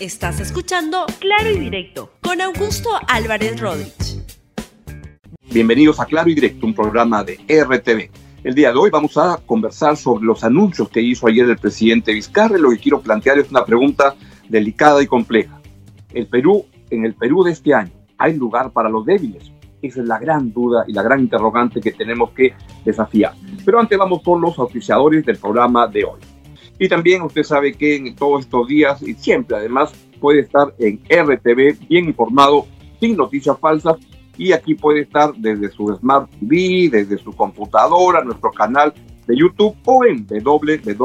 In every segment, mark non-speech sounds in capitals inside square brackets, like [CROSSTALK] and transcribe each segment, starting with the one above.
Estás escuchando Claro y Directo con Augusto Álvarez Rodríguez. Bienvenidos a Claro y Directo, un programa de RTV. El día de hoy vamos a conversar sobre los anuncios que hizo ayer el presidente Vizcarra. Lo que quiero plantear es una pregunta delicada y compleja. El Perú, en el Perú de este año, ¿hay lugar para los débiles? Esa es la gran duda y la gran interrogante que tenemos que desafiar. Pero antes vamos con los auspiciadores del programa de hoy. Y también usted sabe que en todos estos días y siempre además puede estar en RTV bien informado, sin noticias falsas. Y aquí puede estar desde su Smart TV, desde su computadora, nuestro canal de YouTube o en www.rtv.p.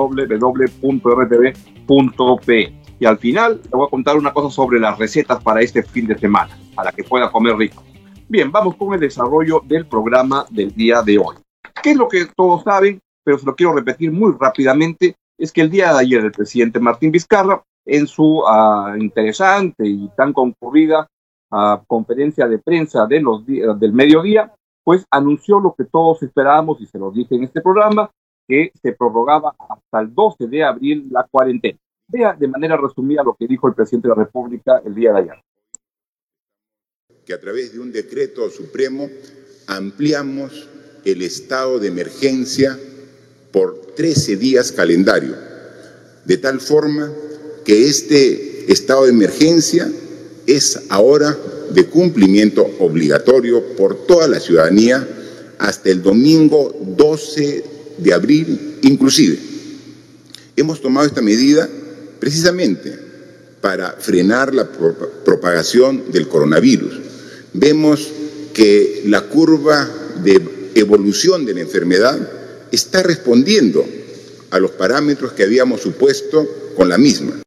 Y al final le voy a contar una cosa sobre las recetas para este fin de semana, para que pueda comer rico. Bien, vamos con el desarrollo del programa del día de hoy. ¿Qué es lo que todos saben? Pero se lo quiero repetir muy rápidamente. Es que el día de ayer el presidente Martín Vizcarra, en su uh, interesante y tan concurrida uh, conferencia de prensa de los del mediodía, pues anunció lo que todos esperábamos, y se lo dije en este programa, que se prorrogaba hasta el 12 de abril la cuarentena. Vea de manera resumida lo que dijo el presidente de la República el día de ayer. Que a través de un decreto supremo ampliamos el estado de emergencia por 13 días calendario, de tal forma que este estado de emergencia es ahora de cumplimiento obligatorio por toda la ciudadanía hasta el domingo 12 de abril inclusive. Hemos tomado esta medida precisamente para frenar la propagación del coronavirus. Vemos que la curva de evolución de la enfermedad está respondiendo a los parámetros que habíamos supuesto con la misma.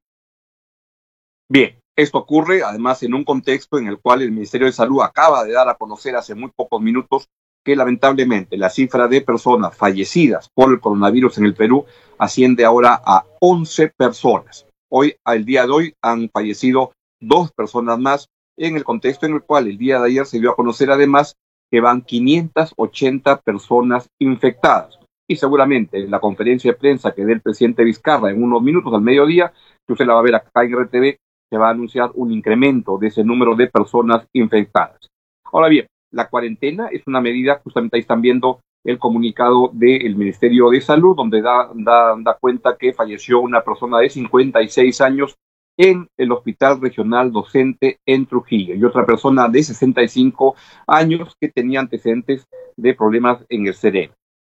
Bien, esto ocurre además en un contexto en el cual el Ministerio de Salud acaba de dar a conocer hace muy pocos minutos que lamentablemente la cifra de personas fallecidas por el coronavirus en el Perú asciende ahora a 11 personas. Hoy, al día de hoy, han fallecido dos personas más en el contexto en el cual el día de ayer se dio a conocer además que van 580 personas infectadas. Y seguramente en la conferencia de prensa que dé el presidente Vizcarra en unos minutos al mediodía, que usted la va a ver acá en RTV, se va a anunciar un incremento de ese número de personas infectadas. Ahora bien, la cuarentena es una medida, justamente ahí están viendo el comunicado del Ministerio de Salud, donde da, da, da cuenta que falleció una persona de 56 años en el Hospital Regional Docente en Trujillo y otra persona de 65 años que tenía antecedentes de problemas en el cerebro.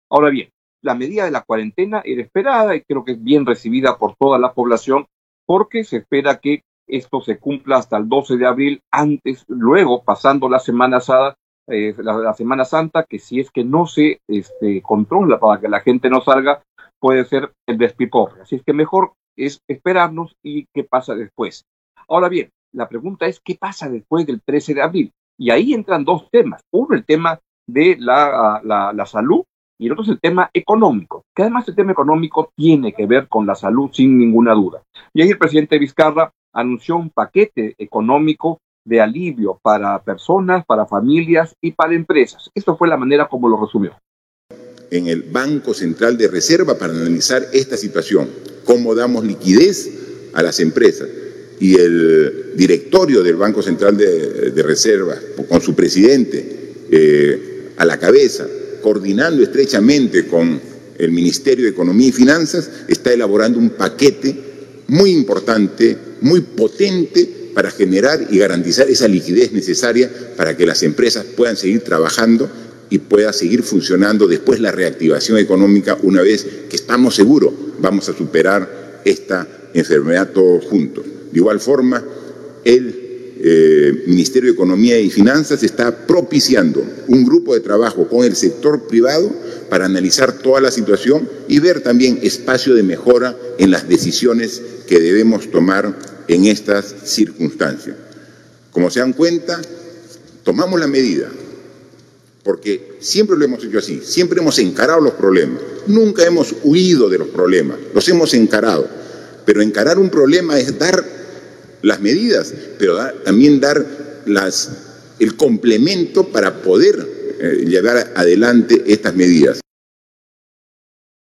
Ahora bien, la medida de la cuarentena era esperada y creo que es bien recibida por toda la población porque se espera que esto se cumpla hasta el 12 de abril, antes, luego, pasando la Semana eh, la, Semana Santa, que si es que no se este, controla para que la gente no salga, puede ser el despiporre. Así es que mejor es esperarnos y qué pasa después. Ahora bien, la pregunta es qué pasa después del 13 de abril. Y ahí entran dos temas. Uno, el tema de la, la salud y el otro es el tema económico, que además el tema económico tiene que ver con la salud sin ninguna duda. Y ahí el presidente Vizcarra anunció un paquete económico de alivio para personas, para familias y para empresas. Esto fue la manera como lo resumió. En el Banco Central de Reserva para analizar esta situación, cómo damos liquidez a las empresas. Y el directorio del Banco Central de, de Reserva, con su presidente eh, a la cabeza, coordinando estrechamente con el Ministerio de Economía y Finanzas, está elaborando un paquete muy importante, muy potente para generar y garantizar esa liquidez necesaria para que las empresas puedan seguir trabajando y pueda seguir funcionando después la reactivación económica una vez que estamos seguros vamos a superar esta enfermedad todos juntos. De igual forma, el eh, Ministerio de Economía y Finanzas está propiciando un grupo de trabajo con el sector privado para analizar toda la situación y ver también espacio de mejora en las decisiones que debemos tomar en estas circunstancias. Como se dan cuenta, tomamos la medida, porque siempre lo hemos hecho así, siempre hemos encarado los problemas, nunca hemos huido de los problemas, los hemos encarado, pero encarar un problema es dar las medidas, pero también dar las, el complemento para poder eh, llevar adelante estas medidas.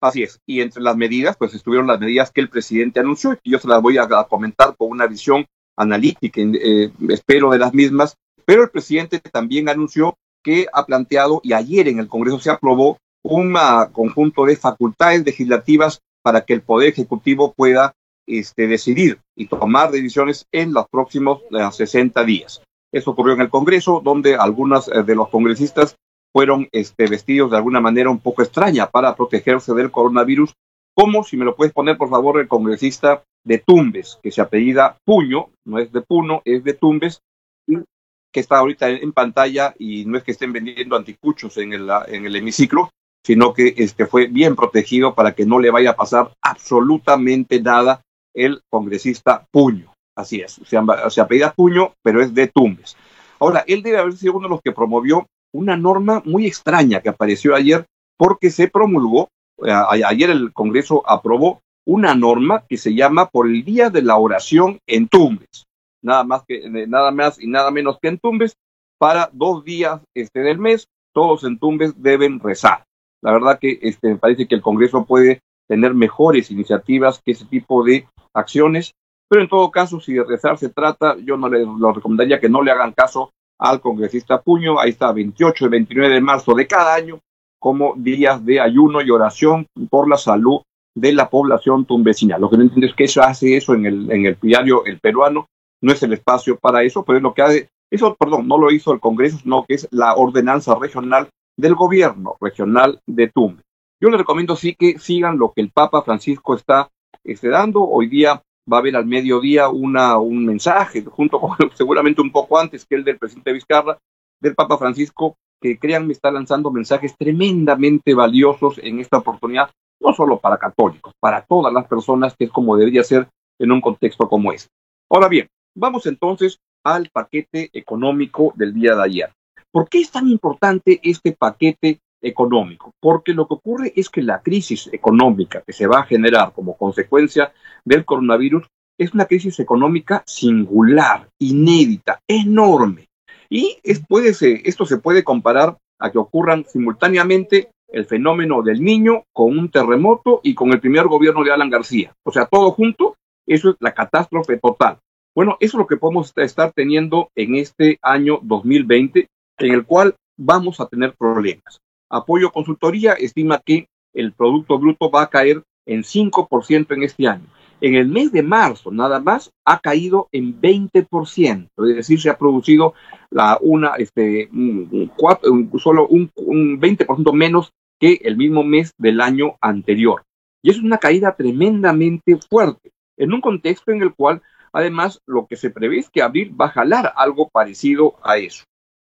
Así es, y entre las medidas, pues estuvieron las medidas que el presidente anunció y yo se las voy a, comentar con una visión analítica, eh, espero, de las mismas, pero el presidente también anunció que ha planteado y ayer en el Congreso se aprobó un conjunto de facultades legislativas para que el Poder Ejecutivo pueda este, decidir y tomar decisiones en los próximos 60 días. Eso ocurrió en el Congreso, donde algunos de los congresistas fueron este, vestidos de alguna manera un poco extraña para protegerse del coronavirus, como, si me lo puedes poner por favor, el congresista de Tumbes, que se apellida Puño, no es de Puno, es de Tumbes, que está ahorita en, pantalla y no es que estén vendiendo anticuchos en el, en el hemiciclo, sino que este, fue bien protegido para que no le vaya a pasar absolutamente nada el congresista Puño. Así es, se, se apellida Puño, pero es de Tumbes. Ahora, él debe haber sido uno de los que promovió una norma muy extraña que apareció ayer porque se promulgó, eh, ayer el Congreso aprobó una norma que se llama por el Día de la Oración en Tumbes, nada más que eh, nada más y nada menos que en Tumbes, para dos días este del mes, todos en Tumbes deben rezar. La verdad que este, me parece que el Congreso puede tener mejores iniciativas que ese tipo de acciones, pero en todo caso, si de rezar se trata, yo no les lo recomendaría que no le hagan caso al congresista Puño, ahí está 28 y 29 de marzo de cada año, como días de ayuno y oración por la salud de la población tumbesina. Lo que no entiendo es que eso hace eso en el, en el diario El Peruano, no es el espacio para eso, pero es lo que hace, eso, perdón, no lo hizo el Congreso, sino que es la ordenanza regional del gobierno regional de Tumbes. Yo les recomiendo sí que sigan lo que el Papa Francisco está este, dando. Hoy día va a haber al mediodía una, un mensaje, junto con [LAUGHS] seguramente un poco antes que el del presidente Vizcarra, del Papa Francisco, que créanme está lanzando mensajes tremendamente valiosos en esta oportunidad, no solo para católicos, para todas las personas, que es como debería ser en un contexto como este. Ahora bien, vamos entonces al paquete económico del día de ayer. ¿Por qué es tan importante este paquete económico? Porque lo que ocurre es que la crisis económica que se va a generar como consecuencia del coronavirus es una crisis económica singular, inédita, enorme. Y es, puede esto se puede comparar a que ocurran simultáneamente el fenómeno del niño con un terremoto y con el primer gobierno de Alan García. O sea, todo junto, eso es la catástrofe total. Bueno, eso es lo que podemos estar teniendo en este año 2020, en el cual vamos a tener problemas. Apoyo Consultoría estima que el Producto Bruto va a caer en 5% en este año. En el mes de marzo, nada más, ha caído en 20%, es decir, se ha producido la, una, este, solo un, un 20% menos que el mismo mes del año anterior. Y es una caída tremendamente fuerte, en un contexto en el cual, además, lo que se prevé es que abril va a jalar algo parecido a eso.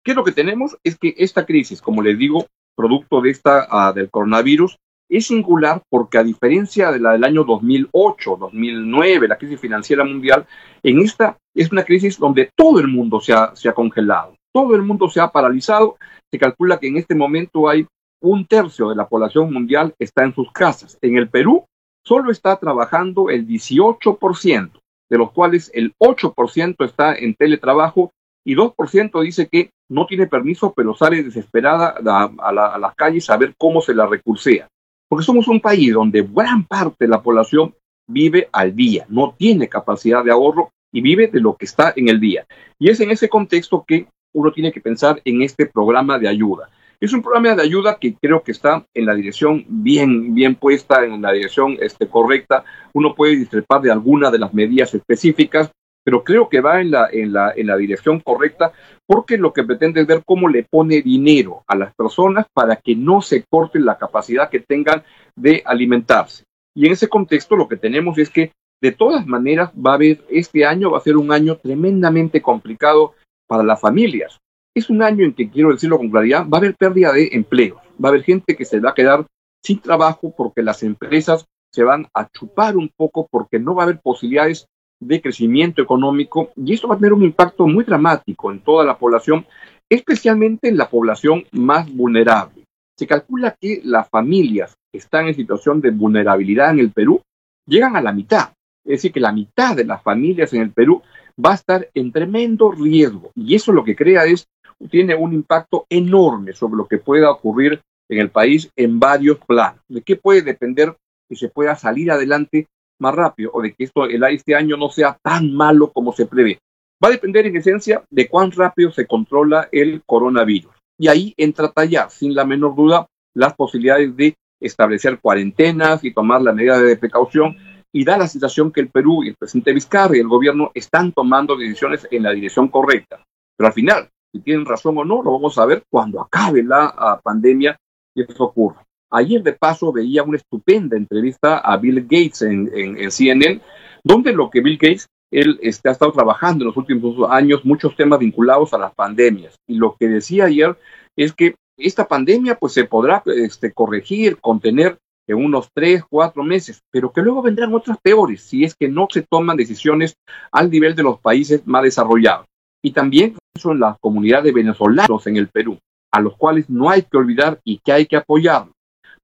¿Qué es lo que tenemos? Es que esta crisis, como les digo, producto de esta, ah, del coronavirus, es singular porque a diferencia de la del año 2008, 2009, la crisis financiera mundial, en esta es una crisis donde todo el mundo se ha, se ha congelado, todo el mundo se ha paralizado. Se calcula que en este momento hay un tercio de la población mundial está en sus casas. En el Perú solo está trabajando el 18%, de los cuales el 8% está en teletrabajo y 2% dice que no tiene permiso, pero sale desesperada a, las calles a ver cómo se la recursea. Porque somos un país donde gran parte de la población vive al día, no tiene capacidad de ahorro y vive de lo que está en el día. Y es en ese contexto que uno tiene que pensar en este programa de ayuda. Es un programa de ayuda que creo que está en la dirección bien, bien puesta, en la dirección este, correcta. Uno puede discrepar de alguna de las medidas específicas, pero creo que va en la, en la, en la dirección correcta porque lo que pretende es ver cómo le pone dinero a las personas para que no se corte la capacidad que tengan de alimentarse. Y en ese contexto lo que tenemos es que de todas maneras va a haber, este año va a ser un año tremendamente complicado para las familias. Es un año en que, quiero decirlo con claridad, va a haber pérdida de empleos, va a haber gente que se va a quedar sin trabajo porque las empresas se van a chupar un poco porque no va a haber posibilidades de crecimiento económico y esto va a tener un impacto muy dramático en toda la población, especialmente en la población más vulnerable. Se calcula que las familias que están en situación de vulnerabilidad en el Perú llegan a la mitad. Es decir, que la mitad de las familias en el Perú va a estar en tremendo riesgo y eso lo que crea es, tiene un impacto enorme sobre lo que pueda ocurrir en el país en varios planos. ¿De qué puede depender que se pueda salir adelante más rápido o de que esto el este año no sea tan malo como se prevé. Va a depender en esencia de cuán rápido se controla el coronavirus. Y ahí entra a tallar, sin la menor duda, las posibilidades de establecer cuarentenas y tomar la medida de precaución. Y da la sensación que el Perú y el presidente Vizcarra y el gobierno están tomando decisiones en la dirección correcta. Pero al final, si tienen razón o no, lo vamos a ver cuando acabe la ah, pandemia y eso ocurra. Ayer de paso veía una estupenda entrevista a Bill Gates en, en, CNN, donde lo que Bill Gates, él este, ha estado trabajando en los últimos años muchos temas vinculados a las pandemias. Y lo que decía ayer es que esta pandemia pues se podrá este, corregir, contener en unos tres, cuatro meses, pero que luego vendrán otras peores si es que no se toman decisiones al nivel de los países más desarrollados. Y también eso en la comunidad de venezolanos en el Perú, a los cuales no hay que olvidar y que hay que apoyar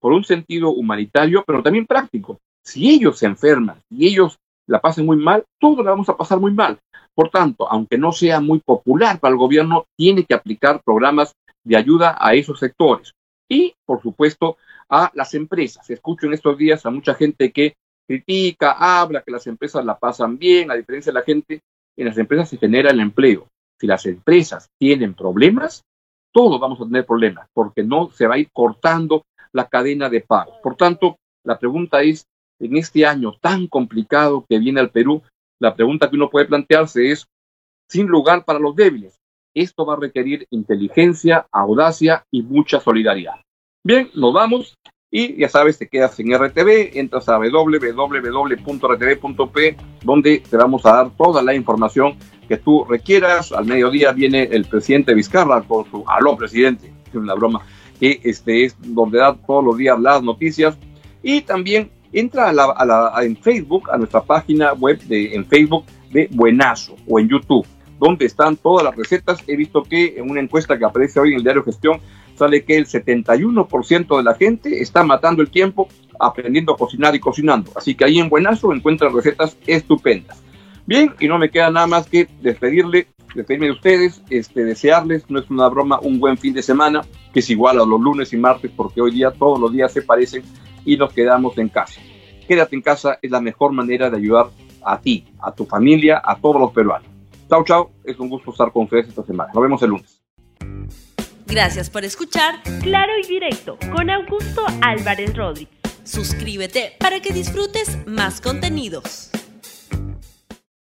por un sentido humanitario, pero también práctico. Si ellos se enferman, si ellos la pasen muy mal, todos la vamos a pasar muy mal. Por tanto, aunque no sea muy popular para el gobierno, tiene que aplicar programas de ayuda a esos sectores. Y, por supuesto, a las empresas. Escucho en estos días a mucha gente que critica, habla que las empresas la pasan bien, a diferencia de la gente, en las empresas se genera el empleo. Si las empresas tienen problemas, todos vamos a tener problemas, porque no se va a ir cortando la cadena de pago. Por tanto, la pregunta es, en este año tan complicado que viene al Perú, la pregunta que uno puede plantearse es, sin lugar para los débiles, esto va a requerir inteligencia, audacia y mucha solidaridad. Bien, nos vamos y ya sabes, te quedas en RTV, entras a www.rtv.p, donde te vamos a dar toda la información que tú requieras. Al mediodía viene el presidente Vizcarra con su aló presidente, es [LAUGHS] una broma, que este es donde da todos los días las noticias. Y también entra en Facebook, a nuestra página web de, en Facebook de Buenazo o en YouTube donde están todas las recetas. He visto que en una encuesta que aparece hoy en el diario Gestión sale que el 71% de la gente está matando el tiempo aprendiendo a cocinar y cocinando. Así que ahí en Buenazo encuentran recetas estupendas. Bien, y no me queda nada más que despedirle, despedirme de ustedes, este, desearles, no es una broma, un buen fin de semana, que es igual a los lunes y martes, porque hoy día todos los días se parecen y nos quedamos en casa. Quédate en casa es la mejor manera de ayudar a ti, a tu familia, a todos los peruanos. Chao, chao. Es un gusto estar con ustedes esta semana. Nos vemos el lunes. Gracias por escuchar Claro y Directo con Augusto Álvarez Rodríguez. Suscríbete para que disfrutes más contenidos.